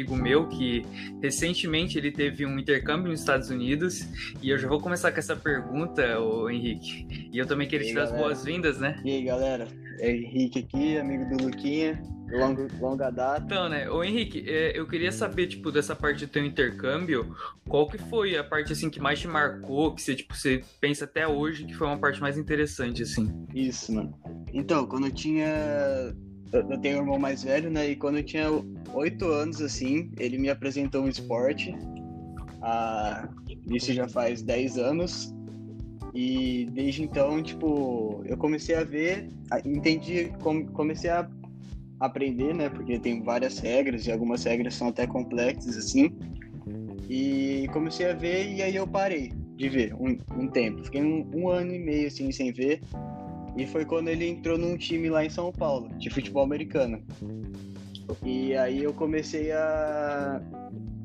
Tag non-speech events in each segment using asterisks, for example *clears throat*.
amigo meu que recentemente ele teve um intercâmbio nos Estados Unidos e eu já vou começar com essa pergunta, o Henrique. E eu também queria te dar as boas-vindas, né? E aí, galera? É Henrique aqui, amigo do Luquinha. Longa, longa data. Então, né, ô Henrique, é, eu queria saber, tipo, dessa parte do teu intercâmbio, qual que foi a parte, assim, que mais te marcou, que você, tipo, você pensa até hoje que foi uma parte mais interessante, assim? Isso, mano. Então, quando eu tinha eu tenho um irmão mais velho, né? E quando eu tinha oito anos, assim, ele me apresentou um esporte. Ah, isso já faz dez anos. E desde então, tipo, eu comecei a ver, entendi, comecei a aprender, né? Porque tem várias regras e algumas regras são até complexas, assim. E comecei a ver e aí eu parei de ver um, um tempo. Fiquei um, um ano e meio, assim, sem ver. E foi quando ele entrou num time lá em São Paulo, de futebol americano. E aí eu comecei a.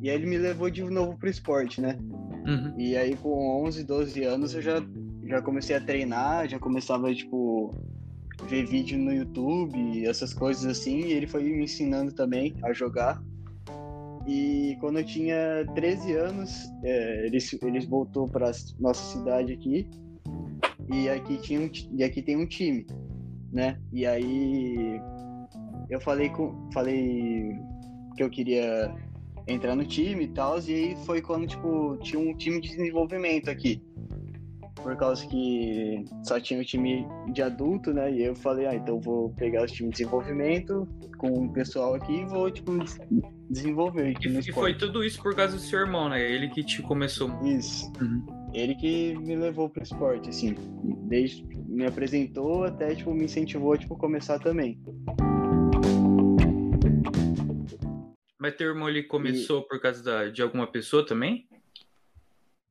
E aí ele me levou de novo pro esporte, né? Uhum. E aí com 11, 12 anos eu já, já comecei a treinar, já começava, tipo, ver vídeo no YouTube, essas coisas assim. E ele foi me ensinando também a jogar. E quando eu tinha 13 anos, é, eles, eles voltou para nossa cidade aqui e aqui tinha um, e aqui tem um time, né? E aí eu falei com falei que eu queria entrar no time e tal, e aí foi quando tipo tinha um time de desenvolvimento aqui. Por causa que só tinha o um time de adulto, né? E eu falei, ah, então vou pegar os times de desenvolvimento com o pessoal aqui e vou, tipo, desenvolver. E, e foi tudo isso por causa do seu irmão, né? Ele que te começou. Isso. Uhum ele que me levou pro esporte, assim, desde me apresentou até tipo me incentivou a tipo começar também. Mas teu irmão ele começou e... por causa da, de alguma pessoa também?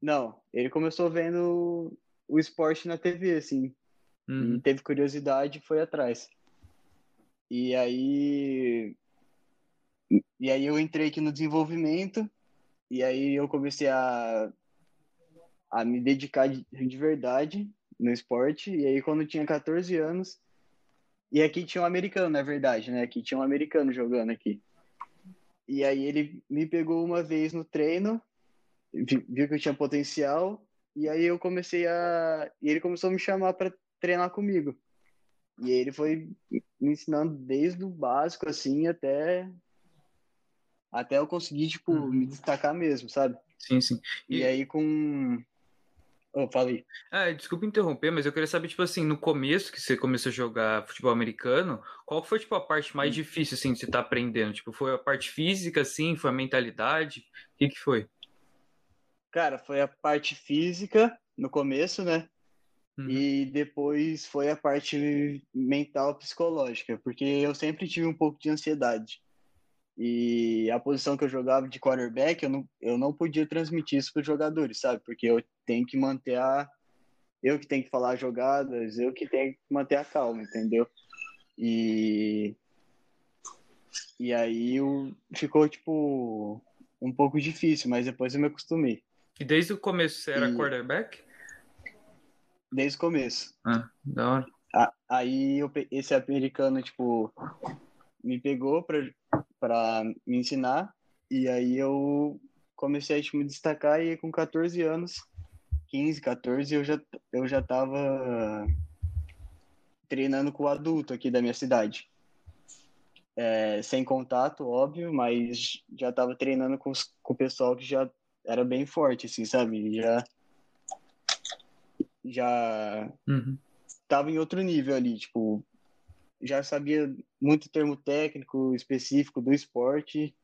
Não, ele começou vendo o esporte na TV, assim. Uhum. Teve curiosidade e foi atrás. E aí. E aí eu entrei aqui no desenvolvimento. E aí eu comecei a a me dedicar de, de verdade no esporte. E aí, quando eu tinha 14 anos, e aqui tinha um americano, na verdade, né? Aqui tinha um americano jogando aqui. E aí ele me pegou uma vez no treino, viu que eu tinha potencial, e aí eu comecei a. E ele começou a me chamar para treinar comigo. E ele foi me ensinando desde o básico, assim, até. Até eu conseguir, tipo, uhum. me destacar mesmo, sabe? Sim, sim. E, e aí, com, Oh, falei. Ah, desculpa interromper, mas eu queria saber, tipo assim, no começo que você começou a jogar futebol americano, qual foi, tipo, a parte mais hum. difícil, assim, de você estar tá aprendendo? Tipo, foi a parte física, assim, foi a mentalidade? O que que foi? Cara, foi a parte física no começo, né? Uhum. E depois foi a parte mental psicológica, porque eu sempre tive um pouco de ansiedade. E a posição que eu jogava de quarterback, eu não, eu não podia transmitir isso para os jogadores, sabe? Porque eu tenho que manter a. Eu que tenho que falar jogadas, eu que tenho que manter a calma, entendeu? E. E aí eu, ficou, tipo, um pouco difícil, mas depois eu me acostumei. E desde o começo você era e... quarterback? Desde o começo. Ah, da hora. Aí eu, esse americano, tipo, me pegou pra, pra me ensinar. E aí eu comecei a tipo, me destacar e com 14 anos, 15, 14, eu já, eu já tava treinando com o adulto aqui da minha cidade. É, sem contato, óbvio, mas já tava treinando com, os, com o pessoal que já era bem forte, assim, sabe? Já já uhum. tava em outro nível ali, tipo, já sabia muito termo técnico específico do esporte.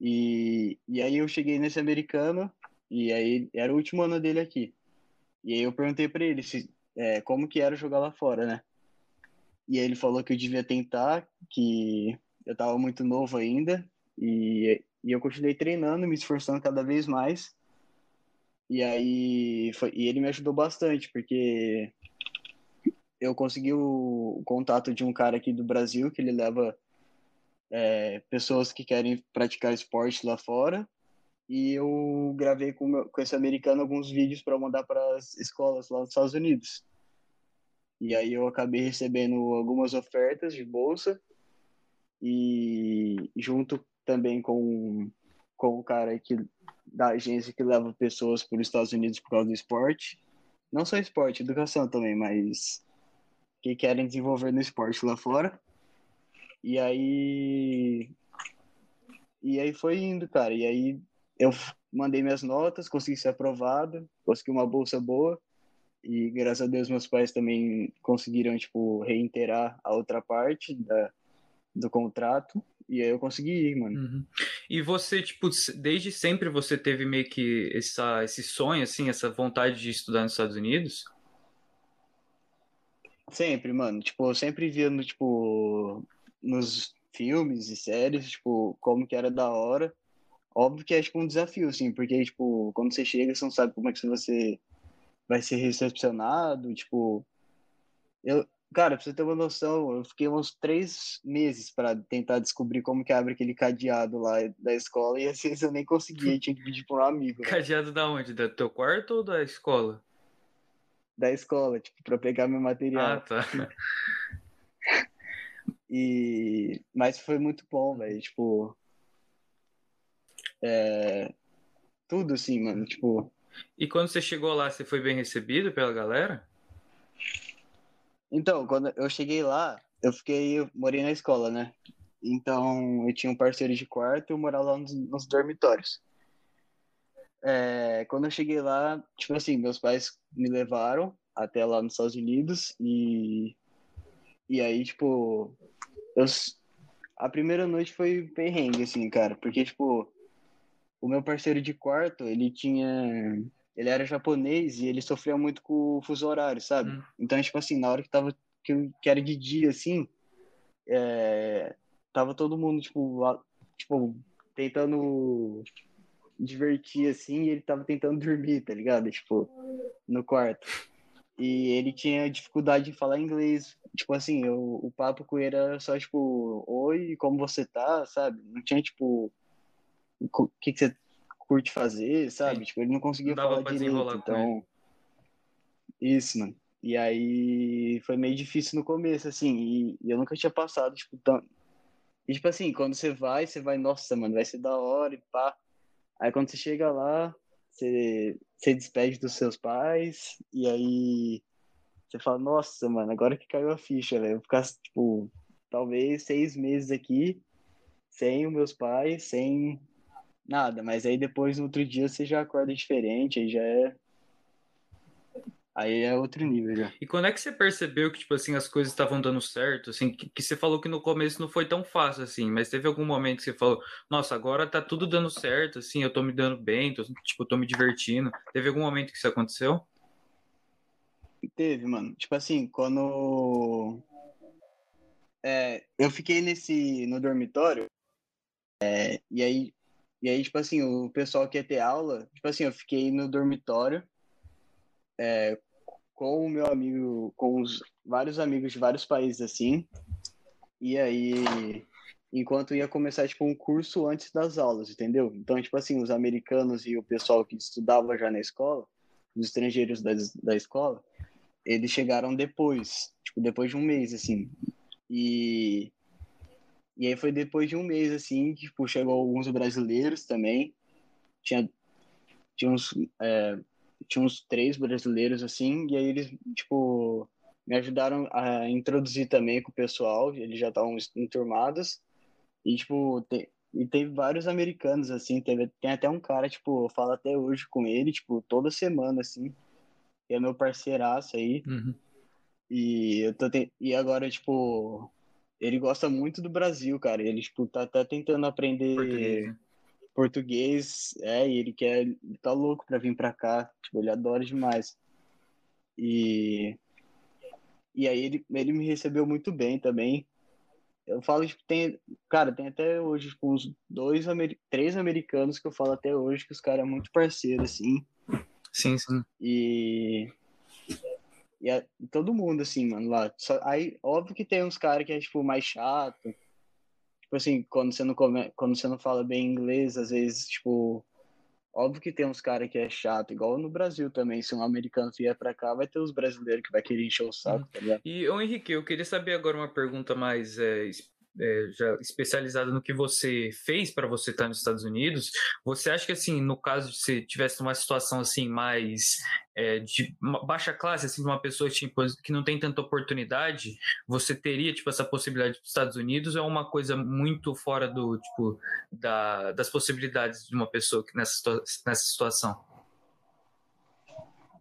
E, e aí eu cheguei nesse americano, e aí era o último ano dele aqui. E aí eu perguntei para ele se, é, como que era jogar lá fora, né? E aí ele falou que eu devia tentar, que eu tava muito novo ainda, e, e eu continuei treinando, me esforçando cada vez mais. E aí foi, e ele me ajudou bastante, porque eu consegui o, o, contato de um cara aqui do Brasil que ele leva é, pessoas que querem praticar esporte lá fora e eu gravei com, meu, com esse americano alguns vídeos para mandar para as escolas lá nos Estados Unidos e aí eu acabei recebendo algumas ofertas de bolsa e junto também com, com o cara que, da agência que leva pessoas para os Estados Unidos por causa do esporte. Não só esporte, educação também, mas que querem desenvolver no esporte lá fora. E aí. E aí foi indo, cara. E aí eu mandei minhas notas, consegui ser aprovado, consegui uma bolsa boa. E graças a Deus meus pais também conseguiram, tipo, reiterar a outra parte da, do contrato. E aí eu consegui ir, mano. Uhum. E você, tipo, desde sempre você teve meio que essa, esse sonho, assim, essa vontade de estudar nos Estados Unidos? Sempre, mano. Tipo, eu sempre via no, tipo, nos filmes e séries, tipo, como que era da hora. Óbvio que é tipo um desafio, assim, porque, tipo, quando você chega, você não sabe como é que você vai ser recepcionado, tipo... Eu, cara, pra você ter uma noção, eu fiquei uns três meses para tentar descobrir como que abre aquele cadeado lá da escola e às vezes eu nem conseguia, *laughs* tinha que pedir pra um amigo. Né? Cadeado da onde? Do teu quarto ou da escola? Da escola, tipo, pra pegar meu material. Ah, tá. e... Mas foi muito bom, velho, tipo... É... Tudo assim, mano, tipo... E quando você chegou lá, você foi bem recebido pela galera? Então, quando eu cheguei lá, eu fiquei, eu morei na escola, né? Então, eu tinha um parceiro de quarto e eu morava lá nos, nos dormitórios. É, quando eu cheguei lá, tipo assim, meus pais me levaram até lá nos Estados Unidos e e aí, tipo, eu a primeira noite foi perrengue assim, cara, porque tipo, o meu parceiro de quarto, ele tinha. Ele era japonês e ele sofria muito com o fuso horário, sabe? Hum. Então, tipo assim, na hora que tava. que, que era de dia, assim. É, tava todo mundo, tipo, lá, tipo, tentando divertir, assim, e ele tava tentando *laughs* dormir, tá ligado? Tipo, no quarto. E ele tinha dificuldade de falar inglês. Tipo assim, eu, o papo com ele era só, tipo, oi, como você tá, sabe? Não tinha, tipo, o que, que você curte fazer, sabe? Sim. Tipo, ele não conseguia não falar direito, então... Isso, mano. E aí foi meio difícil no começo, assim, e, e eu nunca tinha passado, tipo, tão... E, tipo assim, quando você vai, você vai, nossa, mano, vai ser da hora e pá. Aí quando você chega lá, você, você despede dos seus pais, e aí você fala, nossa, mano, agora que caiu a ficha, velho. Eu vou ficar, tipo, talvez seis meses aqui, sem os meus pais, sem nada, mas aí depois no outro dia você já acorda diferente, aí já é. Aí é outro nível já. E quando é que você percebeu que, tipo assim, as coisas estavam dando certo? Assim, que, que, você falou que no começo não foi tão fácil, assim, mas teve algum momento que você falou, nossa, agora tá tudo dando certo, assim, eu tô me dando bem, tô, tipo, tô me divertindo. Teve algum momento que isso aconteceu? Teve, mano. Tipo assim, quando. É, eu fiquei nesse. no dormitório. É, e aí e aí, tipo assim, o pessoal que ia ter aula, tipo assim, eu fiquei no dormitório é, com o meu amigo, com os vários amigos de vários países, assim. E aí, enquanto ia começar, tipo, um curso antes das aulas, entendeu? Então, tipo assim, os americanos e o pessoal que estudava já na escola, os estrangeiros da, da escola, eles chegaram depois, tipo, depois de um mês, assim. E e aí foi depois de um mês, assim, que tipo, chegou alguns brasileiros também. Tinha, tinha, uns, é, tinha uns três brasileiros, assim, e aí eles, tipo, me ajudaram a introduzir também com o pessoal, eles já estavam enturmados. E, tipo, tem, e teve vários americanos, assim, teve, tem até um cara, tipo, eu falo até hoje com ele, tipo, toda semana, assim, é meu parceiraço aí. Uhum. E eu tô te... e agora, tipo, ele gosta muito do Brasil, cara. Ele, tipo, tá até tentando aprender português, português é, e ele quer, ele tá louco pra vir pra cá. Tipo, ele adora demais. E, e aí ele, ele me recebeu muito bem também. Eu falo, tipo, tem, cara, tem até hoje, tipo, uns dois, três americanos que eu falo até hoje que os caras é muito parceiro, assim. Sim, sim. E e, a, e todo mundo, assim, mano, lá. Só, aí, óbvio que tem uns caras que é, tipo, mais chato. Tipo assim, quando você não, come, quando você não fala bem inglês, às vezes, tipo... Óbvio que tem uns caras que é chato, igual no Brasil também. Se um americano vier pra cá, vai ter os brasileiros que vai querer encher o saco, tá ligado? E, ô Henrique, eu queria saber agora uma pergunta mais é, é, já especializada no que você fez para você estar nos Estados Unidos, você acha que assim, no caso de você tivesse uma situação assim mais é, de baixa classe, assim, de uma pessoa tipo, que não tem tanta oportunidade, você teria tipo essa possibilidade para os Estados Unidos? Ou é uma coisa muito fora do tipo da, das possibilidades de uma pessoa nessa, nessa situação?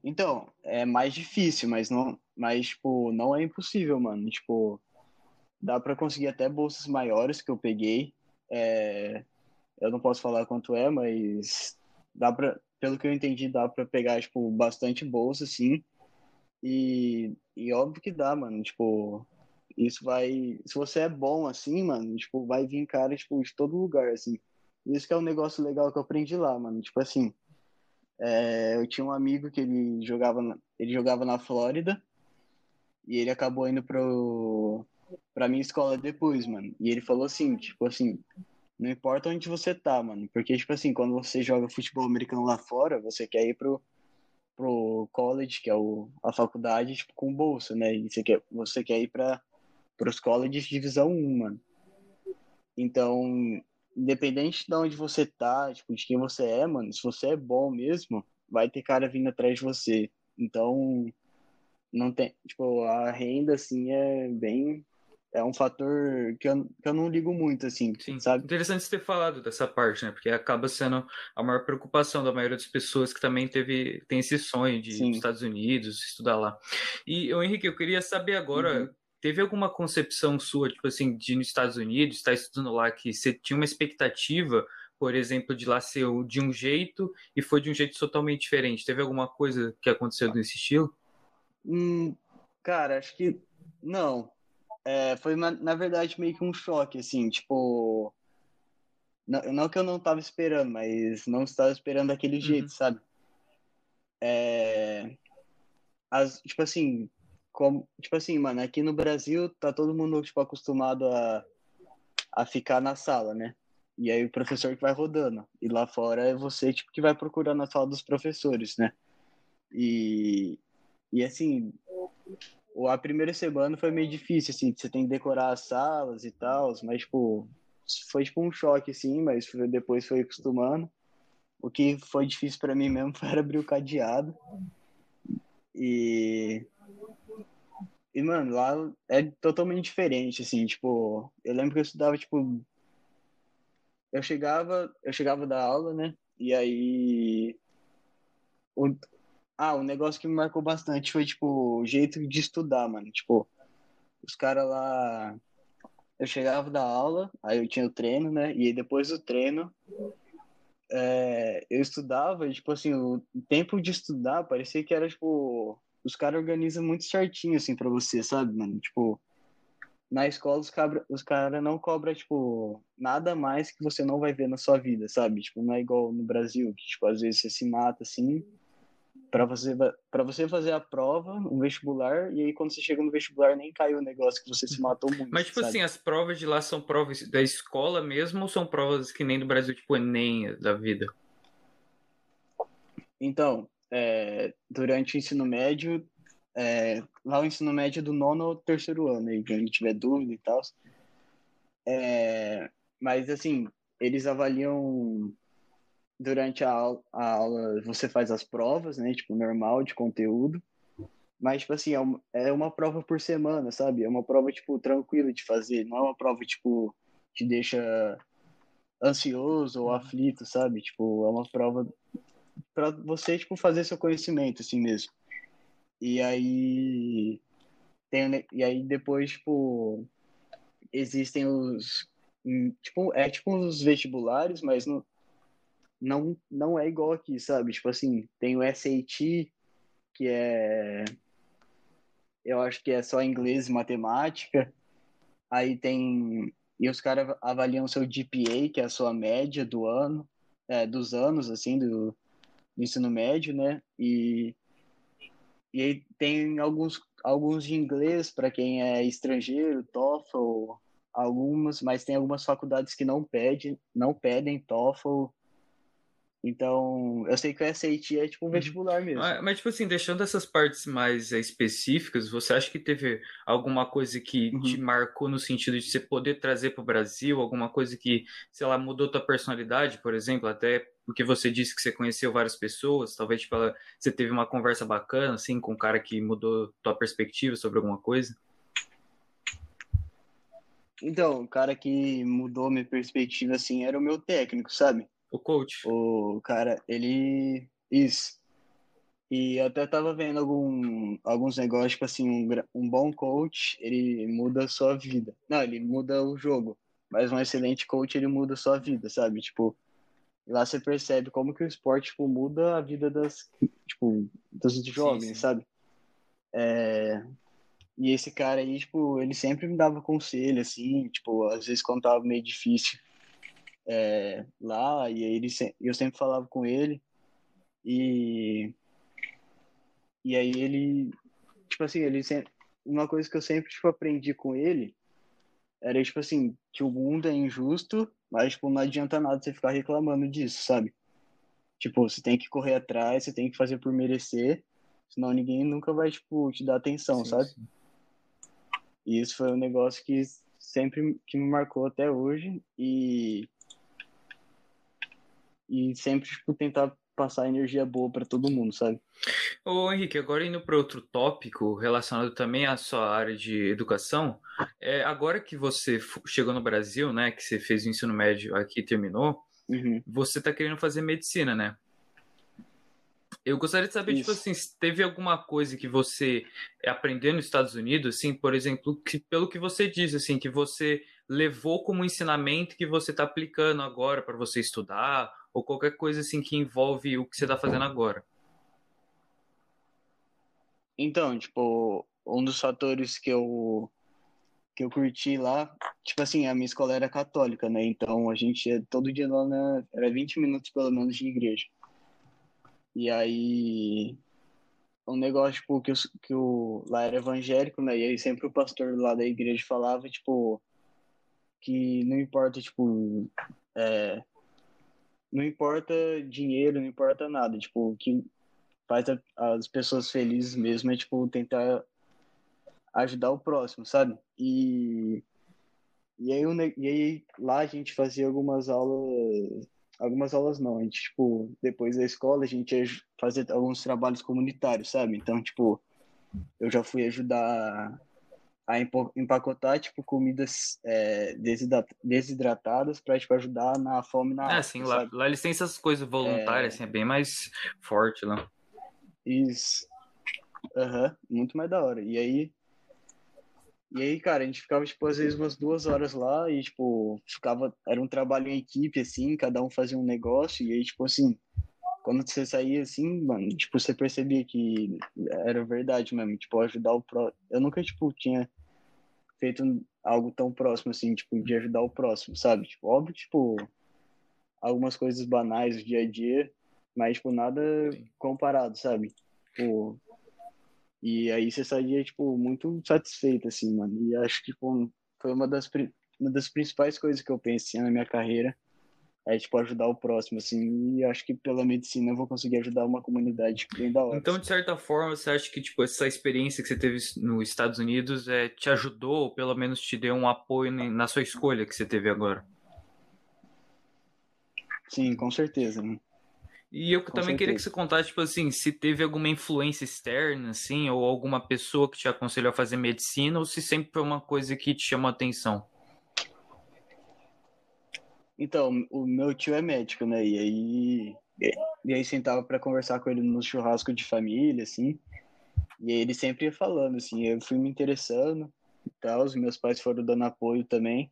Então, é mais difícil, mas não, mas tipo, não é impossível, mano. Tipo, dá para conseguir até bolsas maiores que eu peguei. É, eu não posso falar quanto é, mas dá para, pelo que eu entendi, dá para pegar tipo bastante bolsa, sim. E, e óbvio que dá, mano. Tipo, isso vai, se você é bom assim, mano, tipo, vai vir cara tipo de todo lugar assim. Isso que é um negócio legal que eu aprendi lá, mano. Tipo assim, é, eu tinha um amigo que ele jogava, na, ele jogava na Flórida e ele acabou indo pro, pra minha escola depois, mano. E ele falou assim, tipo assim, não importa onde você tá, mano, porque, tipo assim, quando você joga futebol americano lá fora, você quer ir pro, pro college, que é o, a faculdade, tipo, com bolsa, né? E você quer, você quer ir pra, pros colleges de divisão 1, mano. Então, independente de onde você tá, tipo, de quem você é, mano, se você é bom mesmo, vai ter cara vindo atrás de você. Então, não tem, tipo, a renda, assim, é bem, é um fator que eu, que eu não ligo muito, assim, Sim. sabe? Interessante você ter falado dessa parte, né? Porque acaba sendo a maior preocupação da maioria das pessoas que também teve, tem esse sonho de ir nos Estados Unidos, estudar lá. E, eu, Henrique, eu queria saber agora, uhum. Teve alguma concepção sua, tipo assim, de nos Estados Unidos, estar estudando lá, que você tinha uma expectativa, por exemplo, de lá ser de um jeito e foi de um jeito totalmente diferente? Teve alguma coisa que aconteceu nesse estilo? Hum, cara, acho que não. É, foi, na, na verdade, meio que um choque, assim, tipo. Não, não que eu não tava esperando, mas não estava esperando daquele uhum. jeito, sabe? É, as, tipo assim, como, tipo assim, mano, aqui no Brasil tá todo mundo, tipo, acostumado a, a ficar na sala, né? E aí o professor que vai rodando. E lá fora é você, tipo, que vai procurar na sala dos professores, né? E, e assim, a primeira semana foi meio difícil, assim, você tem que decorar as salas e tal, mas, tipo, foi, tipo, um choque, assim, mas depois foi acostumando. O que foi difícil para mim mesmo *laughs* foi abrir o cadeado. E e, mano, lá é totalmente diferente, assim, tipo, eu lembro que eu estudava, tipo, eu chegava, eu chegava da aula, né, e aí, ah, um negócio que me marcou bastante foi, tipo, o jeito de estudar, mano, tipo, os caras lá, eu chegava da aula, aí eu tinha o treino, né, e aí depois do treino, é, eu estudava e, tipo assim, o tempo de estudar parecia que era, tipo, os caras organizam muito certinho, assim, pra você, sabe, mano? Tipo, na escola os, cabra, os caras não cobram, tipo, nada mais que você não vai ver na sua vida, sabe? Tipo, não é igual no Brasil, que, tipo, às vezes você se mata, assim, para você para você fazer a prova, um vestibular, e aí quando você chega no vestibular nem caiu o negócio que você se matou muito. Mas tipo sabe? assim, as provas de lá são provas da escola mesmo ou são provas que nem do Brasil, tipo ENEM da vida? Então, é, durante o ensino médio, é, lá o ensino médio é do nono ao terceiro ano, aí, quem tiver dúvida e tal. É, mas, assim, eles avaliam durante a aula, a aula, você faz as provas, né, tipo, normal de conteúdo, mas, tipo assim, é uma, é uma prova por semana, sabe? É uma prova, tipo, tranquila de fazer, não é uma prova, tipo, que deixa ansioso ou aflito, sabe? Tipo, é uma prova para você tipo fazer seu conhecimento assim mesmo. E aí tem e aí depois tipo existem os tipo é tipo os vestibulares, mas não não não é igual aqui, sabe? Tipo assim, tem o SAT que é eu acho que é só inglês e matemática. Aí tem e os caras avaliam seu GPA, que é a sua média do ano, é, dos anos assim do no ensino médio, né? E, e aí tem alguns, alguns de inglês para quem é estrangeiro, TOEFL, algumas, mas tem algumas faculdades que não pedem, não pedem TOEFL. Então, eu sei que o SAT é tipo um uhum. vestibular mesmo. Mas, tipo assim, deixando essas partes mais específicas, você acha que teve alguma coisa que uhum. te marcou no sentido de você poder trazer para o Brasil, alguma coisa que, sei lá, mudou tua personalidade, por exemplo, até porque você disse que você conheceu várias pessoas, talvez tipo, você teve uma conversa bacana, assim, com um cara que mudou tua perspectiva sobre alguma coisa? Então, o cara que mudou minha perspectiva, assim, era o meu técnico, sabe? O coach. O cara, ele. Isso. E eu até tava vendo algum, alguns negócios, tipo assim, um, um bom coach, ele muda a sua vida. Não, ele muda o jogo. Mas um excelente coach, ele muda a sua vida, sabe? Tipo, lá você percebe como que o esporte, tipo, muda a vida das, tipo, dos jovens, sim, sim. sabe? É... E esse cara aí, tipo, ele sempre me dava conselho, assim, tipo, às vezes quando tava meio difícil, é, lá e ele, eu sempre falava com ele e e aí ele tipo assim ele sempre, uma coisa que eu sempre tipo aprendi com ele era tipo assim que o mundo é injusto mas tipo não adianta nada você ficar reclamando disso sabe tipo você tem que correr atrás você tem que fazer por merecer senão ninguém nunca vai tipo te dar atenção sim, sabe sim. e isso foi um negócio que sempre que me marcou até hoje e e sempre tipo, tentar passar energia boa para todo mundo, sabe? Ô Henrique, agora indo para outro tópico relacionado também à sua área de educação, é, agora que você chegou no Brasil, né, que você fez o ensino médio aqui e terminou, uhum. você está querendo fazer medicina, né? Eu gostaria de saber, tipo Isso. tipo assim, se teve alguma coisa que você aprendeu nos Estados Unidos, assim, por exemplo, que, pelo que você diz, assim, que você levou como ensinamento que você está aplicando agora para você estudar, ou qualquer coisa assim que envolve o que você está fazendo agora? Então, tipo, um dos fatores que eu que eu curti lá, tipo assim, a minha escola era católica, né? Então a gente ia todo dia lá, na, era 20 minutos pelo menos de igreja. E aí um negócio tipo que, eu, que o lá era evangélico, né? E aí sempre o pastor lá da igreja falava, tipo, que não importa, tipo, é, não importa dinheiro, não importa nada. Tipo, o que faz as pessoas felizes mesmo é, tipo, tentar ajudar o próximo, sabe? E, e, aí, e aí lá a gente fazia algumas aulas. Algumas aulas não, a gente, tipo, depois da escola a gente ia fazer alguns trabalhos comunitários, sabe? Então, tipo, eu já fui ajudar a empacotar tipo comidas é, desidratadas para tipo ajudar na fome na é sim lá, lá eles têm essas coisas voluntárias é... assim é bem mais forte lá isso aham uhum. muito mais da hora e aí e aí cara a gente ficava tipo às vezes umas duas horas lá e tipo ficava era um trabalho em equipe assim cada um fazia um negócio e aí tipo assim quando você saía assim, mano, tipo, você percebia que era verdade mesmo, tipo, ajudar o próximo. Eu nunca, tipo, tinha feito algo tão próximo, assim, tipo, de ajudar o próximo, sabe? Tipo, óbvio, tipo, algumas coisas banais do dia a dia, mas, tipo, nada comparado, sabe? Tipo, e aí você saía, tipo, muito satisfeito, assim, mano. E acho que, tipo, foi uma das, uma das principais coisas que eu pensei na minha carreira, é tipo ajudar o próximo assim e acho que pela medicina eu vou conseguir ajudar uma comunidade bem da hora. Então de certa forma você acha que tipo essa experiência que você teve nos Estados Unidos é te ajudou ou pelo menos te deu um apoio na sua escolha que você teve agora? Sim, com certeza. E eu com também certeza. queria que você contasse, tipo assim, se teve alguma influência externa, assim, ou alguma pessoa que te aconselhou a fazer medicina, ou se sempre foi uma coisa que te chamou a atenção. Então, o meu tio é médico, né? E aí, e aí sentava para conversar com ele no churrasco de família, assim. E aí ele sempre ia falando, assim, eu fui me interessando e tal, os meus pais foram dando apoio também.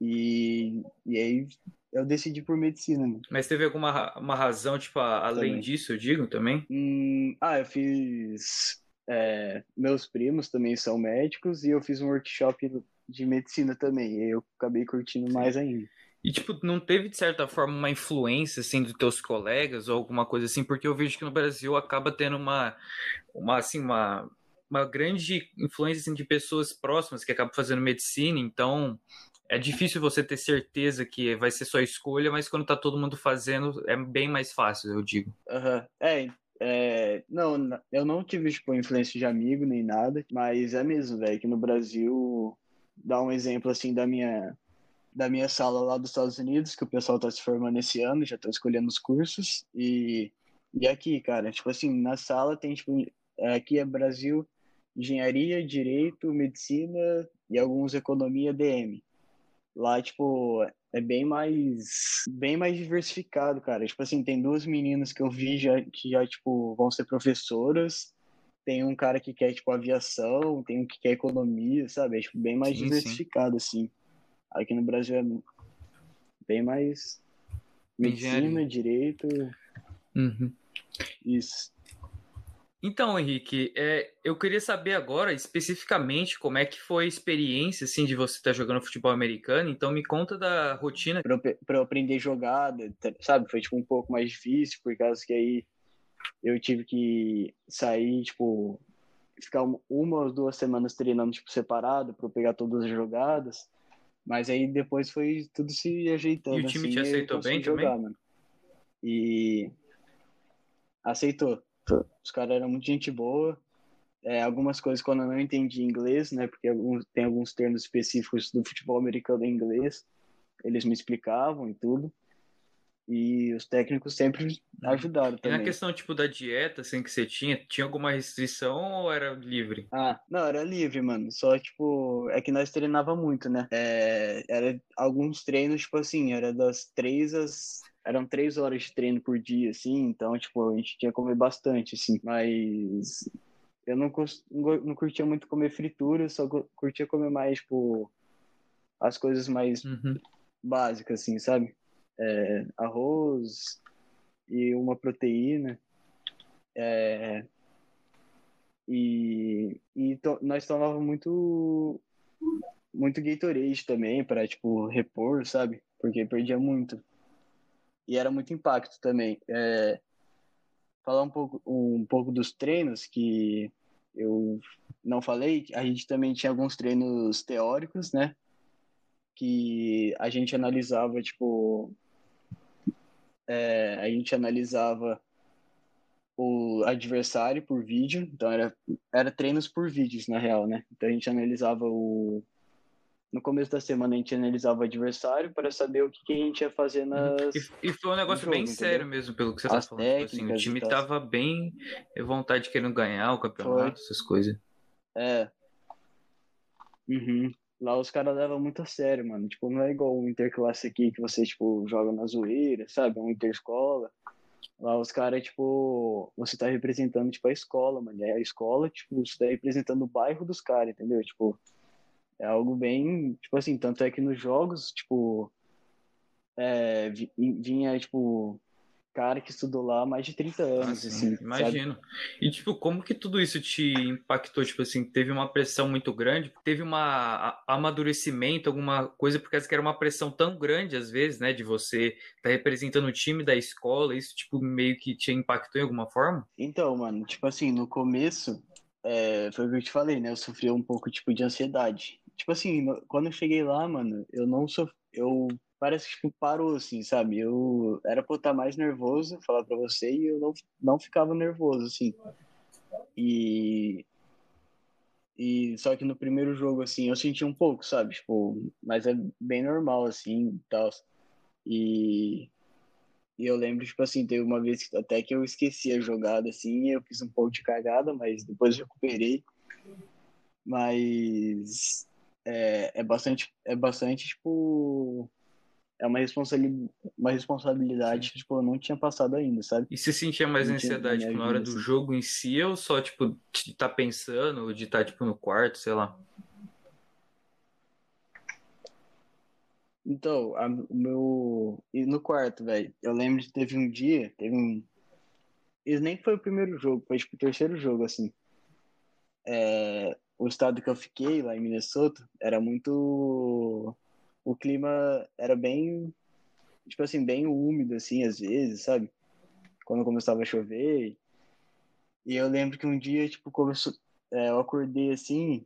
E, e aí eu decidi por medicina. Né? Mas teve alguma uma razão, tipo, além também. disso, eu digo, também? Hum, ah, eu fiz... É, meus primos também são médicos e eu fiz um workshop de medicina também. E eu acabei curtindo Sim. mais ainda. E, tipo, não teve, de certa forma, uma influência, assim, dos teus colegas ou alguma coisa assim? Porque eu vejo que no Brasil acaba tendo uma, uma assim, uma, uma grande influência, assim, de pessoas próximas que acabam fazendo medicina. Então, é difícil você ter certeza que vai ser sua escolha, mas quando tá todo mundo fazendo, é bem mais fácil, eu digo. Uhum. É, é, não, eu não tive, tipo, influência de amigo nem nada, mas é mesmo, velho, que no Brasil, dá um exemplo, assim, da minha, da minha sala lá dos Estados Unidos, que o pessoal tá se formando esse ano, já tá escolhendo os cursos, e, e aqui, cara, tipo assim, na sala tem, tipo, aqui é Brasil, engenharia, direito, medicina e alguns economia, DM. Lá, tipo, é bem mais bem mais diversificado, cara. Tipo assim, tem duas meninas que eu vi já que já tipo vão ser professoras. Tem um cara que quer tipo aviação, tem um que quer economia, sabe? É tipo, bem mais sim, diversificado sim. assim. Aqui no Brasil é bem mais medicina, Engenharia. direito. Uhum. Isso. Então, Henrique, é, eu queria saber agora especificamente como é que foi a experiência assim de você estar jogando futebol americano. Então, me conta da rotina. Para eu, eu aprender jogada, sabe? Foi tipo um pouco mais difícil por causa que aí eu tive que sair, tipo, ficar uma ou duas semanas treinando tipo separado para pegar todas as jogadas. Mas aí depois foi tudo se ajeitando. E o time assim, te aceitou bem jogar, também? Mano. E aceitou os caras eram muito gente boa. É, algumas coisas quando eu não entendi inglês, né? Porque alguns, tem alguns termos específicos do futebol americano em inglês. Eles me explicavam e tudo. E os técnicos sempre uhum. ajudaram também. E na questão, tipo, da dieta, assim, que você tinha, tinha alguma restrição ou era livre? Ah, não, era livre, mano. Só, tipo, é que nós treinava muito, né? É, era alguns treinos, tipo assim, era das três às eram três horas de treino por dia, assim, então, tipo, a gente tinha que comer bastante, assim, mas eu não, não curtia muito comer fritura, só curtia comer mais, tipo, as coisas mais uhum. básicas, assim, sabe? É, arroz e uma proteína. É, e, e to, nós tomávamos muito muito Gatorade também para tipo repor, sabe? Porque perdia muito e era muito impacto também. É, falar um pouco, um pouco dos treinos que eu não falei, a gente também tinha alguns treinos teóricos, né? Que a gente analisava, tipo, é, a gente analisava o adversário por vídeo, então era, era treinos por vídeos, na real, né? Então a gente analisava o, no começo da semana a gente analisava o adversário para saber o que, que a gente ia fazer uhum. nas. E, e foi um negócio jogo, bem entendeu? sério mesmo, pelo que você tá As tá falando. Tipo assim, o time tava bem vontade de querendo ganhar o campeonato, foi. essas coisas. É. Uhum. Lá os caras levam muito a sério, mano. Tipo, não é igual o Interclasse aqui que você, tipo, joga na zoeira, sabe? Um Interescola. Lá os caras, tipo, você tá representando, tipo, a escola, mano. E a escola, tipo, você tá representando o bairro dos caras, entendeu? Tipo, é algo bem, tipo assim, tanto é que nos jogos, tipo, é, vinha, tipo, cara que estudou lá há mais de 30 anos, ah, assim. Imagino. Sabe? E, tipo, como que tudo isso te impactou? Tipo assim, teve uma pressão muito grande? Teve um amadurecimento, alguma coisa, porque que era uma pressão tão grande, às vezes, né, de você estar tá representando o time da escola, isso, tipo, meio que te impactou em alguma forma? Então, mano, tipo assim, no começo, é, foi o que eu te falei, né, eu sofri um pouco, tipo, de ansiedade tipo assim, quando eu cheguei lá, mano, eu não sou. Eu parece que parou, assim, sabe? Eu era pra eu estar mais nervoso, falar pra você, e eu não, não ficava nervoso, assim. E. E só que no primeiro jogo, assim, eu senti um pouco, sabe? Tipo, mas é bem normal, assim, tal. E. E eu lembro, tipo assim, teve uma vez que até que eu esqueci a jogada, assim, eu fiz um pouco de cagada, mas depois recuperei. Mas é, é bastante, é bastante, tipo, é uma responsabilidade, uma responsabilidade que, tipo, eu não tinha passado ainda, sabe? E você sentia mais ansiedade tipo, na hora do assim. jogo em si, ou só, tipo, de estar tá pensando, ou de estar, tá, tipo, no quarto, sei lá? Então, a, o meu... E no quarto, velho, eu lembro que teve um dia, teve um... Isso nem foi o primeiro jogo, foi, tipo, o terceiro jogo, assim. É, o estado que eu fiquei lá em Minnesota era muito o clima era bem tipo assim bem úmido assim às vezes sabe quando começava a chover e eu lembro que um dia tipo começou é, eu acordei assim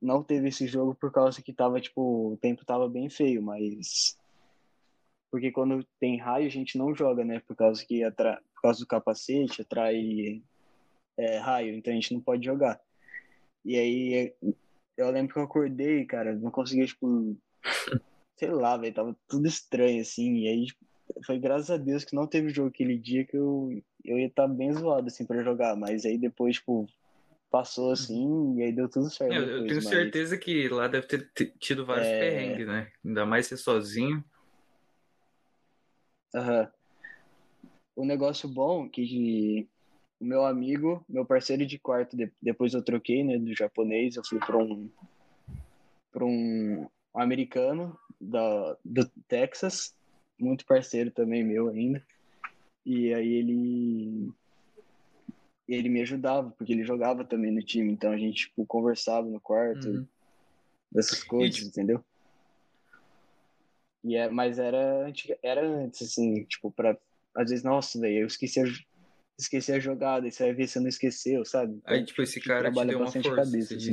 não teve esse jogo por causa que tava, tipo, o tempo tava bem feio, mas. Porque quando tem raio a gente não joga, né? Por causa que atra... por causa do capacete atrai é, raio, então a gente não pode jogar. E aí eu lembro que eu acordei, cara, não conseguia, tipo. *laughs* sei lá, velho, tava tudo estranho, assim. E aí tipo, foi graças a Deus que não teve jogo aquele dia que eu, eu ia estar tá bem zoado, assim, pra jogar. Mas aí depois, tipo, passou uhum. assim e aí deu tudo certo. Eu, depois, eu tenho mas... certeza que lá deve ter tido vários é... perrengues, né? Ainda mais ser sozinho. Aham. Uhum. O negócio bom que o meu amigo, meu parceiro de quarto, depois eu troquei, né, do japonês, eu fui para um para um, um americano da do Texas, muito parceiro também meu ainda. E aí ele ele me ajudava, porque ele jogava também no time, então a gente tipo, conversava no quarto, uhum. dessas coisas, e, tipo... entendeu? E é, mas era, era antes, assim, tipo, pra. Às vezes, nossa, daí eu esqueci a, esqueci a jogada, e você vai ver se não esqueceu, sabe? Então, Aí, tipo, esse cara te deu uma força, cabeça, assim.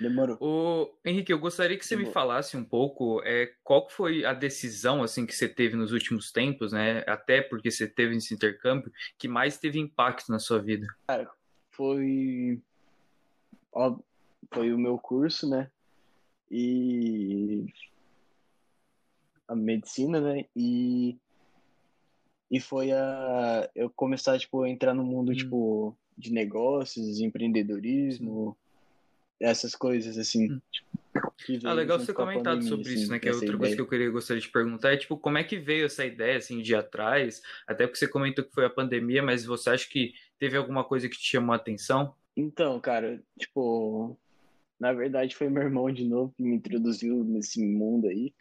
Demorou. O Henrique, eu gostaria que você Demorou. me falasse um pouco é, qual foi a decisão assim que você teve nos últimos tempos, né? Até porque você teve esse intercâmbio, que mais teve impacto na sua vida. Cara, foi ó, foi o meu curso, né? E a medicina, né? E e foi a eu começar tipo a entrar no mundo hum. tipo de negócios, empreendedorismo, essas coisas, assim. Hum. Ah, legal você comentado pandemia, sobre assim, isso, né? Que é outra ideia. coisa que eu queria gostaria de perguntar é tipo, como é que veio essa ideia assim de atrás? Até porque você comentou que foi a pandemia, mas você acha que teve alguma coisa que te chamou a atenção? Então, cara, tipo, na verdade foi meu irmão de novo que me introduziu nesse mundo aí.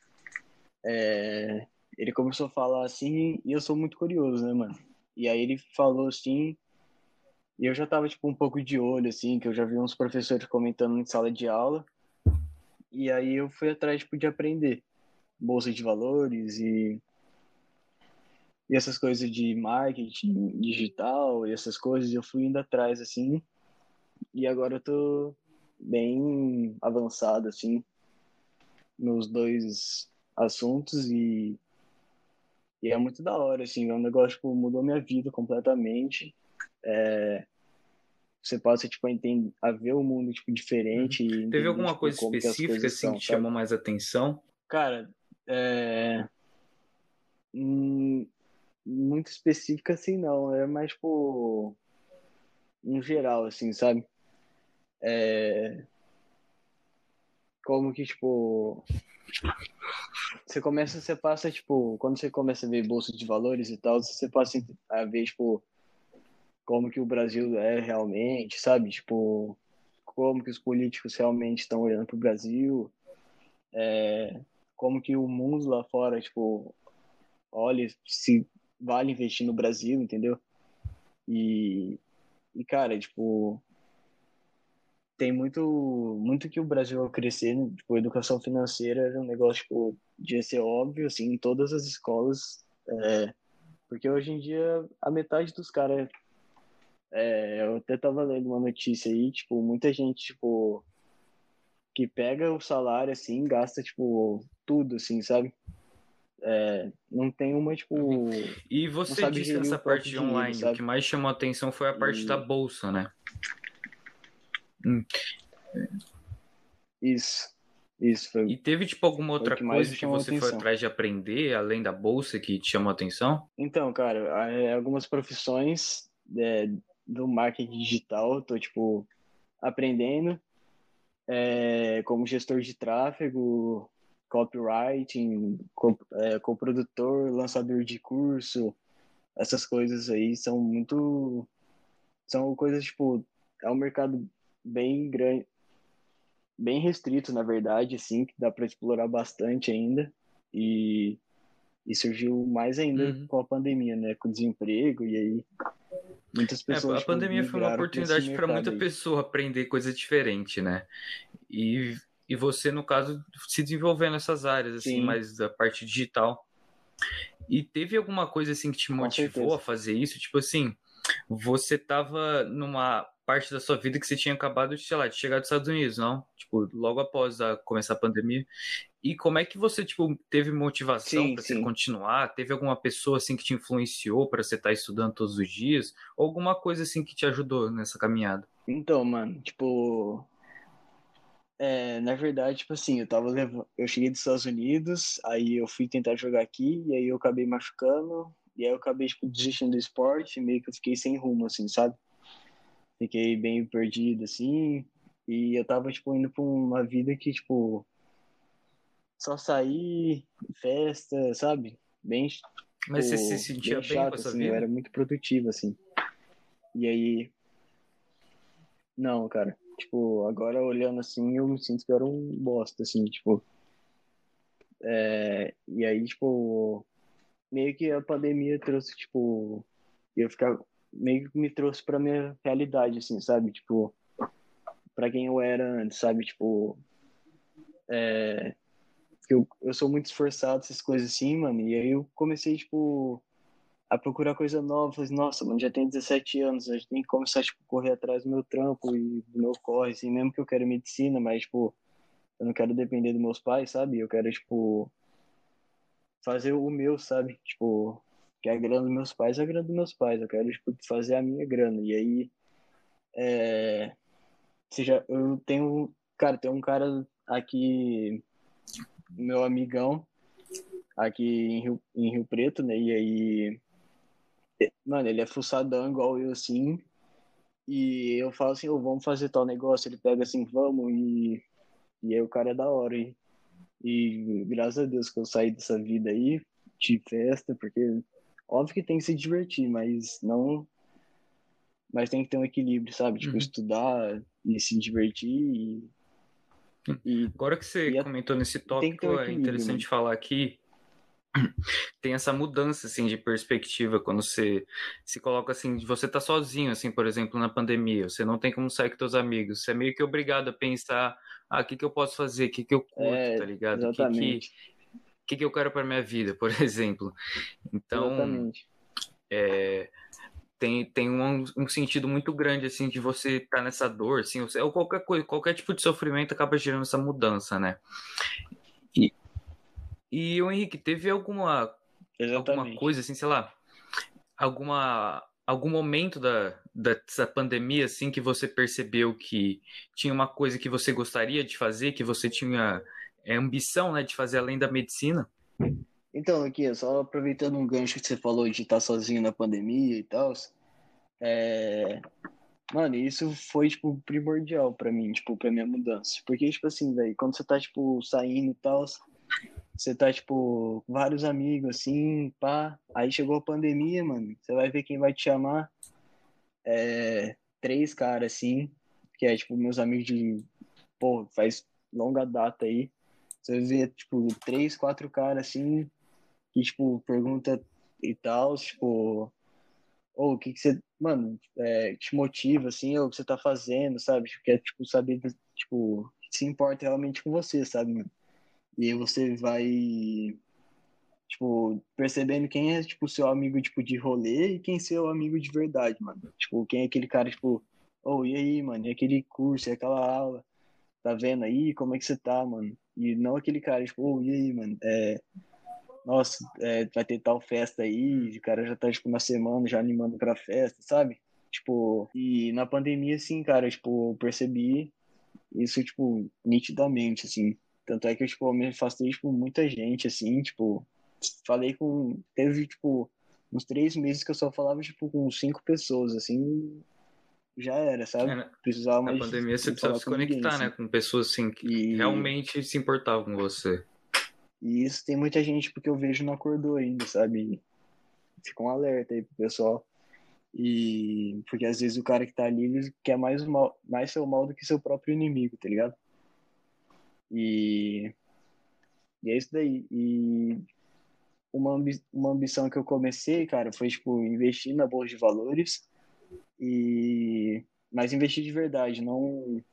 É... ele começou a falar assim e eu sou muito curioso, né, mano? E aí ele falou assim, e eu já tava, tipo, um pouco de olho, assim, que eu já vi uns professores comentando em sala de aula. E aí eu fui atrás, tipo, de aprender. Bolsa de valores e... E essas coisas de marketing digital e essas coisas, eu fui indo atrás, assim. E agora eu tô bem avançado, assim, nos dois assuntos e... E é muito da hora, assim, é um negócio, tipo, mudou minha vida completamente é, você possa tipo entender a ver o mundo tipo diferente uhum. teve alguma tipo, coisa específica assim são, que te chamou mais atenção? Cara é... Hum, muito específica assim não. É mais tipo um geral assim sabe? É... como que tipo você começa você passa tipo quando você começa a ver bolsa de valores e tal você passa a ver tipo como que o Brasil é realmente, sabe? Tipo, como que os políticos realmente estão olhando para o Brasil, é, como que o mundo lá fora, tipo, olha se vale investir no Brasil, entendeu? E, e cara, tipo, tem muito, muito que o Brasil vai crescer, tipo, educação financeira é um negócio, tipo, de ser óbvio, assim, em todas as escolas, é, porque hoje em dia a metade dos caras é, eu até tava lendo uma notícia aí, tipo, muita gente, tipo, que pega o salário, assim, gasta, tipo, tudo, assim, sabe? É, não tem uma, tipo... E você disse nessa parte de online, dinheiro, o que mais chamou a atenção foi a parte e... da bolsa, né? Hum. Isso. Isso foi. E teve, tipo, alguma outra que coisa que você atenção. foi atrás de aprender, além da bolsa, que te chamou a atenção? Então, cara, algumas profissões é, do marketing digital, tô tipo aprendendo é, como gestor de tráfego, copywriting, co, é, produtor lançador de curso, essas coisas aí são muito são coisas tipo é um mercado bem grande, bem restrito na verdade, assim que dá para explorar bastante ainda e e surgiu mais ainda uhum. com a pandemia, né? Com o desemprego, e aí muitas pessoas. É, a pandemia foi uma oportunidade para muita aí. pessoa aprender coisa diferente, né? E, e você, no caso, se desenvolvendo nessas áreas, assim, Sim. mais da parte digital. E teve alguma coisa assim que te motivou a fazer isso? Tipo assim, você tava numa parte da sua vida que você tinha acabado de, sei lá, de chegar dos Estados Unidos, não? Tipo, logo após a, começar a pandemia. E como é que você, tipo, teve motivação para você continuar? Teve alguma pessoa, assim, que te influenciou para você estar tá estudando todos os dias? Ou alguma coisa, assim, que te ajudou nessa caminhada? Então, mano, tipo... É, na verdade, tipo assim, eu tava levando... Eu cheguei dos Estados Unidos, aí eu fui tentar jogar aqui, e aí eu acabei machucando, e aí eu acabei, tipo, desistindo do esporte, meio que eu fiquei sem rumo, assim, sabe? Fiquei bem perdido, assim, e eu tava, tipo, indo pra uma vida que, tipo, só sair, festa, sabe? Bem. Mas tipo, você se sentia bem, chato, com essa assim, vida? Eu era muito produtivo, assim. E aí. Não, cara. Tipo, agora olhando assim, eu me sinto que eu era um bosta, assim, tipo. É... E aí, tipo. Meio que a pandemia trouxe, tipo. Eu ficar meio que me trouxe pra minha realidade, assim, sabe? Tipo, pra quem eu era antes, sabe? Tipo, é, eu, eu sou muito esforçado, essas coisas assim, mano, e aí eu comecei, tipo, a procurar coisa nova, falei, nossa, mano, já tenho 17 anos, já tem que começar, tipo, correr atrás do meu trampo e do meu corre, assim, mesmo que eu quero medicina, mas, tipo, eu não quero depender dos meus pais, sabe? Eu quero, tipo, fazer o meu, sabe? Tipo, que a grana dos meus pais é a grana dos meus pais. Eu quero tipo, fazer a minha grana. E aí, é, seja, eu tenho, cara, tem um cara aqui, meu amigão, aqui em Rio, em Rio Preto, né? E aí, mano, ele é fuçadão igual eu, assim. E eu falo assim, oh, vamos fazer tal negócio. Ele pega assim, vamos. E, e aí o cara é da hora. E, e graças a Deus que eu saí dessa vida aí, de festa, porque Óbvio que tem que se divertir, mas não. Mas tem que ter um equilíbrio, sabe? Tipo, uhum. estudar e se divertir e. e Agora que você e comentou nesse tópico, um é interessante né? falar aqui. *clears throat* Tem essa mudança assim de perspectiva quando você se coloca assim, você tá sozinho assim, por exemplo, na pandemia, você não tem como sair com seus amigos, você é meio que obrigado a pensar, ah, o que que eu posso fazer, o que que eu curto, é, tá ligado? Exatamente. Que que que, que eu quero para minha vida, por *laughs* exemplo. Então, é, tem, tem um, um, sentido muito grande assim de você estar tá nessa dor, assim, ou qualquer coisa, qualquer tipo de sofrimento acaba gerando essa mudança, né? E, e o Henrique, teve alguma Exatamente. alguma coisa assim, sei lá, alguma algum momento da, dessa pandemia assim que você percebeu que tinha uma coisa que você gostaria de fazer, que você tinha é, ambição né, de fazer além da medicina? Então, aqui, só aproveitando um gancho que você falou de estar sozinho na pandemia e tal, é... Mano, isso foi, tipo, primordial para mim, tipo, pra minha mudança. Porque, tipo assim, velho, quando você tá, tipo, saindo e tal, você tá, tipo, vários amigos, assim, pá. Aí chegou a pandemia, mano, você vai ver quem vai te chamar. É... Três caras, assim, que é, tipo, meus amigos de, pô, faz longa data aí. Você vê, tipo, três, quatro caras assim, que, tipo, pergunta e tal, tipo, ou o que, que você, mano, é, te motiva, assim, ou o que você tá fazendo, sabe? Quer, tipo, tipo, saber, tipo, se importa realmente com você, sabe? E aí você vai, tipo, percebendo quem é, tipo, seu amigo, tipo, de rolê e quem é seu amigo de verdade, mano. Tipo, quem é aquele cara, tipo, ou oh, e aí, mano, e aquele curso, e aquela aula, tá vendo aí, como é que você tá, mano? E não aquele cara, tipo, oh, e aí, mano, é, nossa, é, vai ter tal festa aí, o cara já tá, tipo, na semana já animando pra festa, sabe? Tipo, e na pandemia, assim, cara, tipo, percebi isso, tipo, nitidamente, assim. Tanto é que eu, tipo, me afastei, tipo, muita gente, assim, tipo, falei com, teve, tipo, uns três meses que eu só falava, tipo, com cinco pessoas, assim, já era, sabe? É, Precisava mais. Na pandemia você precisava se conectar, ninguém, né? Assim. Com pessoas assim que e... realmente se importavam com você. E isso tem muita gente porque eu vejo não acordou ainda, sabe? Fica um alerta aí pro pessoal. E porque às vezes o cara que tá ali quer mais, mal, mais seu mal do que seu próprio inimigo, tá ligado? E, e é isso daí. E uma, ambi... uma ambição que eu comecei, cara, foi tipo investir na bolsa de valores e mas investir de verdade, não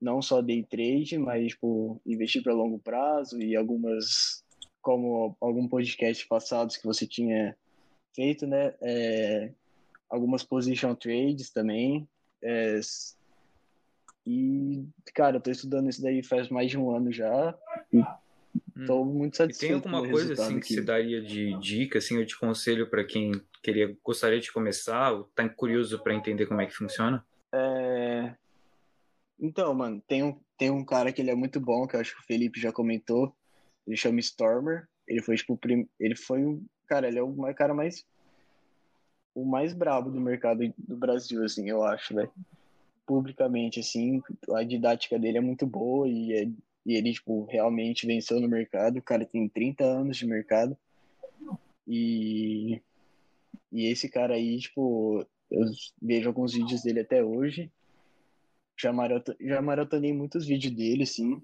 não só day trade, mas tipo, investir para longo prazo e algumas como algum podcast passados que você tinha feito, né? É, algumas position trades também É, e, cara, eu tô estudando isso daí faz mais de um ano já. E tô hum. muito satisfeito. E tem alguma coisa assim que você daria de dica, assim, ou de conselho para quem queria, gostaria de começar, ou tá curioso para entender como é que funciona? É... Então, mano, tem um, tem um cara que ele é muito bom, que eu acho que o Felipe já comentou. Ele chama Stormer. Ele foi, tipo, prim... ele foi um. Cara, ele é o cara mais. O mais brabo do mercado do Brasil, assim, eu acho, velho publicamente, assim, a didática dele é muito boa e, é, e ele, tipo, realmente venceu no mercado. O cara tem 30 anos de mercado. E, e esse cara aí, tipo, eu vejo alguns vídeos dele até hoje. Já, maraton, já maratonei muitos vídeos dele, assim.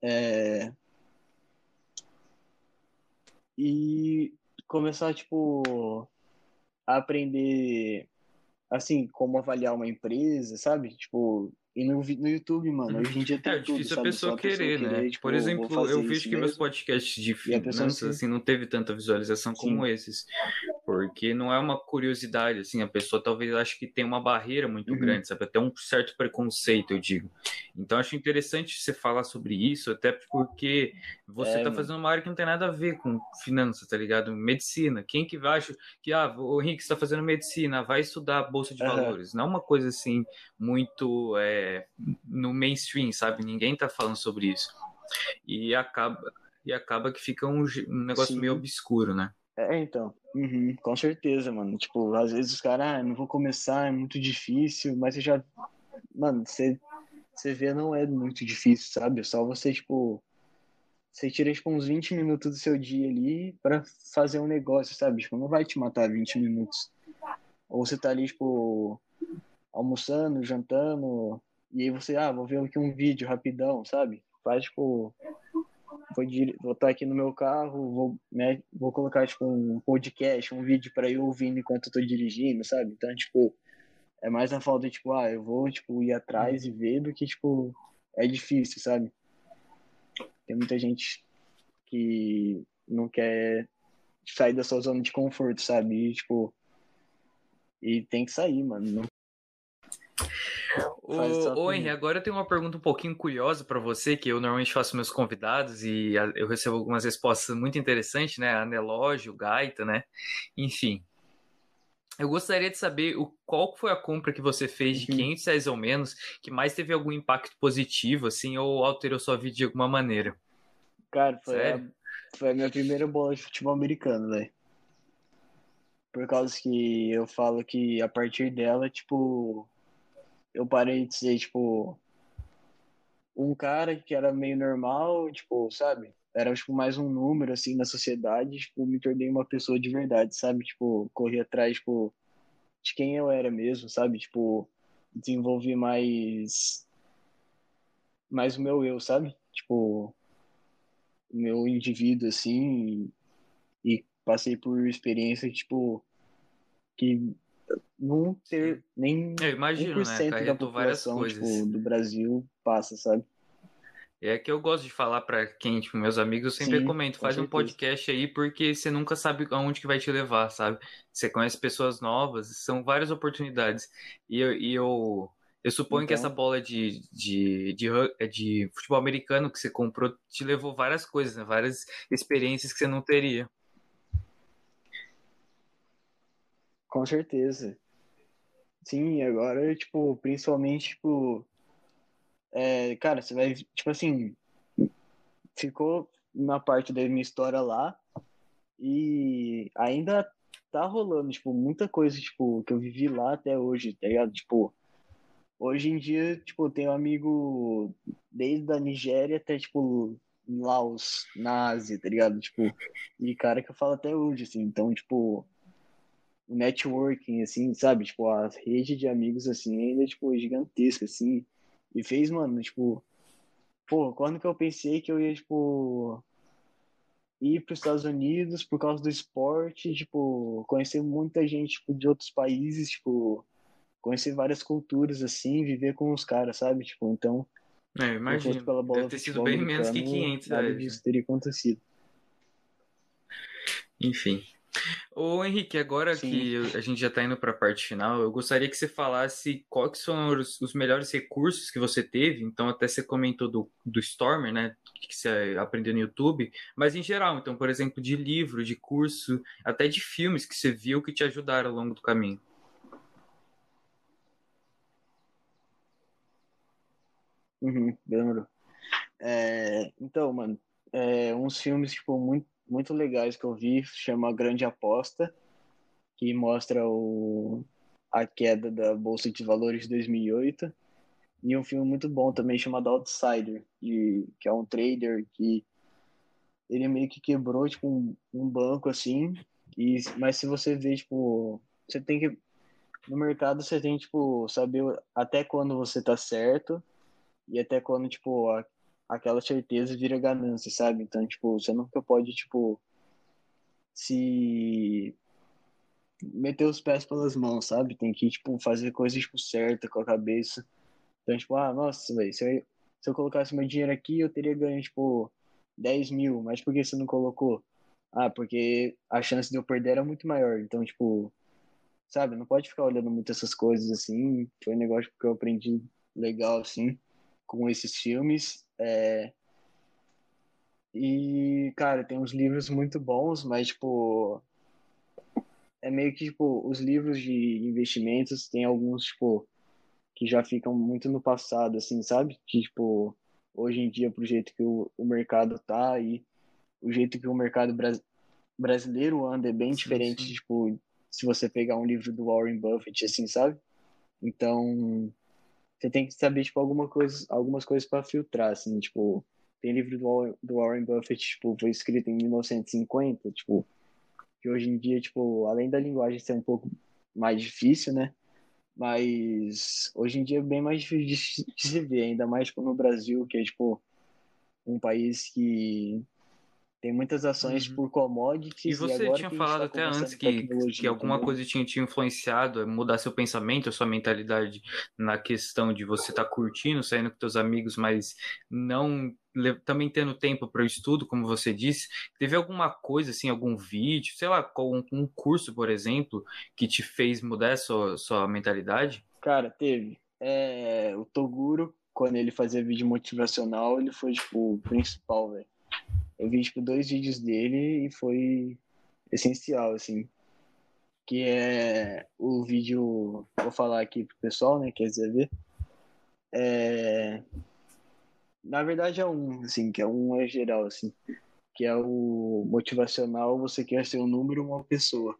É... E começar, tipo, a aprender assim, como avaliar uma empresa, sabe? Tipo, e no, no YouTube, mano, hoje em dia tem *laughs* É difícil tudo, a pessoa querer, pessoa né? Querer, tipo, Por exemplo, eu vejo que mesmo. meus podcasts de finanças, assim, não teve tanta visualização Sim. como esses. Porque não é uma curiosidade, assim, a pessoa talvez ache que tem uma barreira muito uhum. grande, sabe? Até um certo preconceito, eu digo. Então, acho interessante você falar sobre isso, até porque você é, tá fazendo uma área que não tem nada a ver com finanças, tá ligado? Medicina. Quem que acha que, ah, o Henrique está fazendo medicina, vai estudar Bolsa de uhum. Valores. Não é uma coisa, assim, muito é, no mainstream, sabe? Ninguém tá falando sobre isso. E acaba, e acaba que fica um, um negócio Sim. meio obscuro, né? É, então. Uhum, com certeza, mano. Tipo, às vezes os caras, ah, não vou começar, é muito difícil, mas você já. Mano, você, você vê, não é muito difícil, sabe? É só você, tipo. Você tira, tipo, uns 20 minutos do seu dia ali para fazer um negócio, sabe? Tipo, não vai te matar 20 minutos. Ou você tá ali, tipo, almoçando, jantando, e aí você, ah, vou ver aqui um vídeo rapidão, sabe? Faz, tipo, vou, vou estar aqui no meu carro, vou, né, vou colocar tipo um podcast, um vídeo para ir ouvindo enquanto eu tô dirigindo, sabe? Então, tipo, é mais a falta de tipo, ah, eu vou tipo ir atrás e ver do que tipo é difícil, sabe? Tem muita gente que não quer sair da sua zona de conforto, sabe? E, tipo, e tem que sair, mano. Não Ô, ô Henry, agora eu tenho uma pergunta um pouquinho curiosa para você, que eu normalmente faço meus convidados e eu recebo algumas respostas muito interessantes, né? Anelógio, gaita, né? Enfim. Eu gostaria de saber o, qual foi a compra que você fez de 500 uhum. reais ou menos que mais teve algum impacto positivo, assim, ou alterou sua vida de alguma maneira? Cara, foi, a, foi a minha primeira bola de futebol americano, velho. Por causa que eu falo que a partir dela, tipo, eu parei de ser, tipo, um cara que era meio normal, tipo, sabe? Era, tipo, mais um número, assim, na sociedade, tipo, me tornei uma pessoa de verdade, sabe? Tipo, corri atrás, tipo, de quem eu era mesmo, sabe? Tipo, desenvolvi mais mais o meu eu, sabe? Tipo, o meu indivíduo, assim, e, e passei por experiência, tipo, que não ter nem eu imagino, 1% né? da população tipo, do Brasil passa, sabe? É que eu gosto de falar para quem, tipo, meus amigos, eu sempre Sim, recomendo, faz um podcast aí, porque você nunca sabe aonde que vai te levar, sabe? Você conhece pessoas novas, são várias oportunidades. E eu, e eu, eu suponho então... que essa bola de, de, de, de, futebol americano que você comprou te levou várias coisas, né? várias experiências que você não teria. Com certeza. Sim, agora, tipo, principalmente, tipo. É, cara, você vai, tipo assim. Ficou uma parte da minha história lá. E ainda tá rolando, tipo, muita coisa, tipo, que eu vivi lá até hoje, tá ligado? Tipo, hoje em dia, tipo, tenho um amigo desde a Nigéria até, tipo, Laos, na Ásia, tá ligado? Tipo, e cara que eu falo até hoje, assim. Então, tipo, o networking, assim, sabe? Tipo, a rede de amigos, assim, ainda, tipo, gigantesca, assim. E fez, mano, tipo... Pô, quando que eu pensei que eu ia, tipo... Ir para os Estados Unidos por causa do esporte, tipo... Conhecer muita gente, tipo, de outros países, tipo... Conhecer várias culturas, assim, viver com os caras, sabe? Tipo, então... É, imagina. Pela bola Deve ter sido bem menos que 500, nada disso teria acontecido. Enfim. Ô Henrique, agora Sim. que a gente já está indo para a parte final, eu gostaria que você falasse quais são os, os, melhores recursos que você teve. Então, até você comentou do, do Stormer, né? Que você aprendeu no YouTube, mas em geral, então, por exemplo, de livro, de curso, até de filmes que você viu que te ajudaram ao longo do caminho. Uhum, lembro. É, então, mano, é, uns filmes, tipo, muito, muito legais que eu vi, chama Grande Aposta, que mostra o, a queda da Bolsa de Valores de 2008. E um filme muito bom também chamado Outsider, que, que é um trader que ele meio que quebrou tipo um, um banco assim, e mas se você vê tipo, você tem que no mercado você tem tipo saber até quando você tá certo e até quando tipo a, aquela certeza vira ganância, sabe? Então, tipo, você nunca pode, tipo, se meter os pés pelas mãos, sabe? Tem que, tipo, fazer coisas, tipo, certa com a cabeça. Então, tipo, ah, nossa, velho, se se eu colocasse meu dinheiro aqui, eu teria ganho, tipo, 10 mil, mas por que você não colocou? Ah, porque a chance de eu perder era muito maior. Então, tipo, sabe, não pode ficar olhando muito essas coisas assim. Foi um negócio que eu aprendi legal, assim, com esses filmes. É... E, cara, tem uns livros muito bons, mas, tipo, é meio que, tipo, os livros de investimentos tem alguns, tipo, que já ficam muito no passado, assim, sabe? Que, tipo, hoje em dia, pro jeito que o, o mercado tá e o jeito que o mercado bra brasileiro anda é bem sim, diferente, sim. tipo, se você pegar um livro do Warren Buffett, assim, sabe? Então, você tem que saber, tipo, alguma coisa, algumas coisas para filtrar, assim, tipo, tem livro do, do Warren Buffett, tipo, foi escrito em 1950, tipo, que hoje em dia, tipo, além da linguagem ser um pouco mais difícil, né, mas hoje em dia é bem mais difícil de se ver, ainda mais, tipo, no Brasil, que é, tipo, um país que tem muitas ações uhum. por commodities. E você e tinha falado até antes que, que alguma também. coisa tinha te influenciado mudar seu pensamento, a sua mentalidade na questão de você estar tá curtindo, saindo com seus amigos, mas não também tendo tempo para o estudo, como você disse. Teve alguma coisa, assim, algum vídeo, sei lá, um, um curso, por exemplo, que te fez mudar sua, sua mentalidade? Cara, teve. É, o Toguro, quando ele fazia vídeo motivacional, ele foi, tipo, o principal, velho eu vi, tipo, dois vídeos dele e foi essencial, assim. Que é o vídeo, vou falar aqui pro pessoal, né, quer dizer ver. É... Na verdade é um, assim, que é um é geral, assim. Que é o motivacional, você quer ser um número, uma pessoa.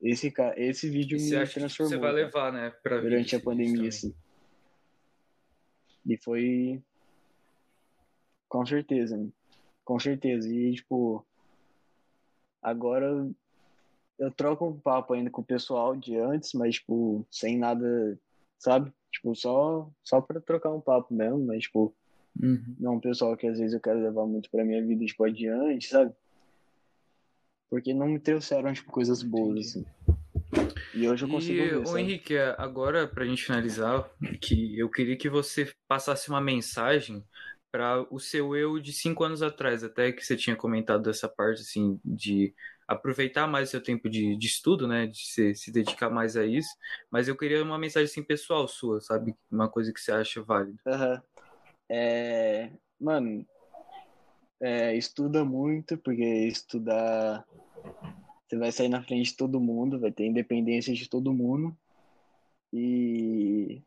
Esse, esse vídeo me transformou. Você vai levar, né, Durante a pandemia, assim. E foi... Com certeza, né? Com certeza. E, tipo, agora eu troco um papo ainda com o pessoal de antes, mas, tipo, sem nada, sabe? Tipo, só, só pra trocar um papo mesmo, mas, tipo, uhum. não um pessoal que às vezes eu quero levar muito pra minha vida, tipo, adiante, sabe? Porque não me trouxeram, tipo, coisas boas, assim. E hoje eu consigo e, ô, Henrique, agora pra gente finalizar, que eu queria que você passasse uma mensagem para o seu eu de cinco anos atrás, até que você tinha comentado dessa parte assim de aproveitar mais seu tempo de, de estudo, né, de se, se dedicar mais a isso. Mas eu queria uma mensagem assim pessoal sua, sabe, uma coisa que você acha válida. Uhum. É, mano, é, estuda muito porque estudar você vai sair na frente de todo mundo, vai ter independência de todo mundo e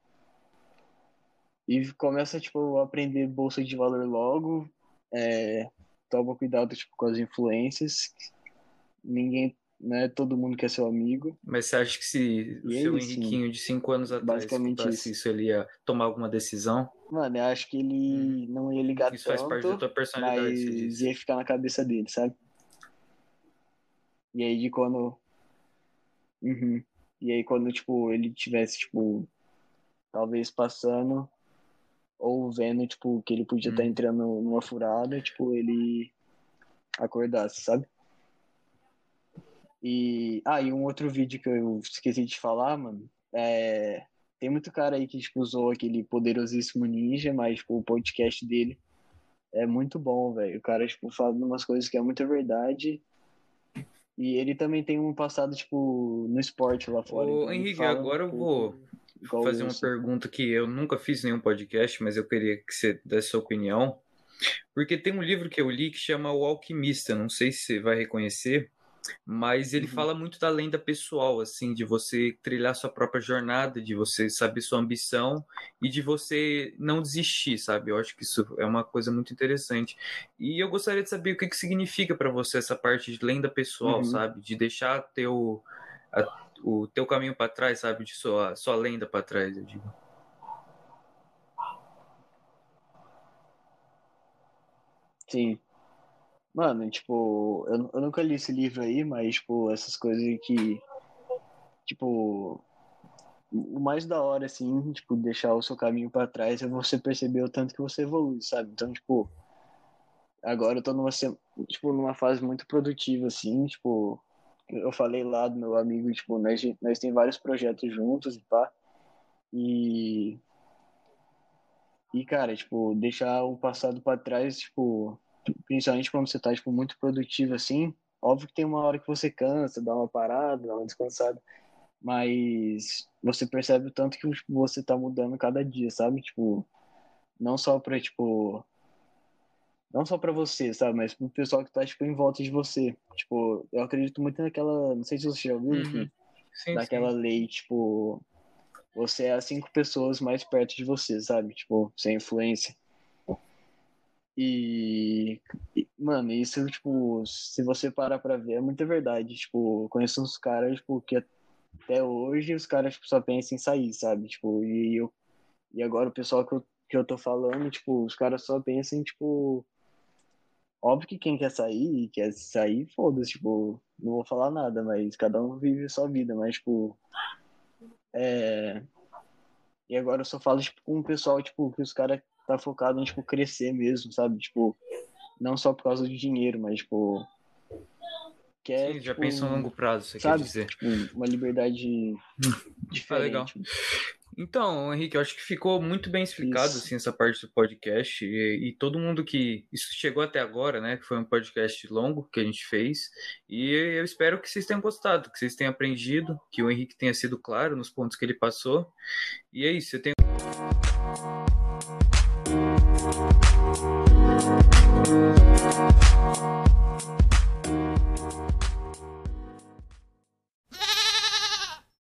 e começa, tipo, a aprender bolsa de valor logo, é, toma cuidado, tipo, com as influências, ninguém, né, todo mundo quer ser amigo. Mas você acha que se o e seu Henriquinho sim, de 5 anos atrás basicamente isso. isso, ele ia tomar alguma decisão? Mano, eu acho que ele hum. não ia ligar isso tanto, faz parte da tua personalidade, mas ia ficar na cabeça dele, sabe? E aí de quando... Uhum. E aí quando, tipo, ele tivesse, tipo, talvez passando ou vendo, tipo, que ele podia estar hum. tá entrando numa furada, tipo, ele acordasse, sabe? E. Ah, e um outro vídeo que eu esqueci de falar, mano, é. Tem muito cara aí que tipo, usou aquele poderosíssimo ninja, mas tipo, o podcast dele é muito bom, velho. O cara tipo, fala umas coisas que é muita verdade. E ele também tem um passado, tipo, no esporte lá fora. Ô, então Henrique, agora eu vou fazer uma pergunta que eu nunca fiz nenhum podcast, mas eu queria que você desse sua opinião. Porque tem um livro que eu li que chama O Alquimista, não sei se você vai reconhecer, mas ele uhum. fala muito da lenda pessoal, assim, de você trilhar sua própria jornada, de você saber sua ambição e de você não desistir, sabe? Eu acho que isso é uma coisa muito interessante. E eu gostaria de saber o que, que significa para você essa parte de lenda pessoal, uhum. sabe? De deixar teu, a, o teu caminho para trás, sabe? De sua, sua lenda para trás, eu digo. Sim. Mano, tipo, eu, eu nunca li esse livro aí, mas, tipo, essas coisas que. Tipo. O mais da hora, assim, tipo, deixar o seu caminho para trás é você perceber o tanto que você evolui, sabe? Então, tipo. Agora eu tô numa, tipo, numa fase muito produtiva, assim, tipo. Eu falei lá do meu amigo, tipo, nós, nós tem vários projetos juntos e pá. E. E, cara, tipo, deixar o passado para trás, tipo principalmente quando você tá, tipo, muito produtivo, assim, óbvio que tem uma hora que você cansa, dá uma parada, dá uma descansada, mas você percebe o tanto que tipo, você tá mudando cada dia, sabe? Tipo, não só pra, tipo, não só para você, sabe, mas pro pessoal que tá, tipo, em volta de você. Tipo, eu acredito muito naquela, não sei se você já ouviu, uhum. sim, daquela sim. lei, tipo, você é as cinco pessoas mais perto de você, sabe? Tipo, sem influência. E, mano, isso, tipo, se você parar pra ver, é muita verdade. Tipo, conheço uns caras, tipo, que até hoje os caras, tipo, só pensam em sair, sabe? Tipo, e eu, e agora o pessoal que eu, que eu tô falando, tipo, os caras só pensam em, tipo, óbvio que quem quer sair, quer sair, foda-se, tipo, não vou falar nada, mas cada um vive a sua vida, mas, tipo, é... E agora eu só falo, tipo, com o pessoal, tipo, que os caras tá focado em, tipo, crescer mesmo, sabe? Tipo, não só por causa de dinheiro, mas, tipo... Quer, Sim, já tipo, pensa a longo prazo, você sabe? quer dizer. Tipo, uma liberdade diferente. Ah, legal. Então, Henrique, eu acho que ficou muito bem explicado assim, essa parte do podcast. E, e, todo mundo que. Isso chegou até agora, né? Que foi um podcast longo que a gente fez. E eu espero que vocês tenham gostado, que vocês tenham aprendido, que o Henrique tenha sido claro nos pontos que ele passou. E é isso, você tem. Thank.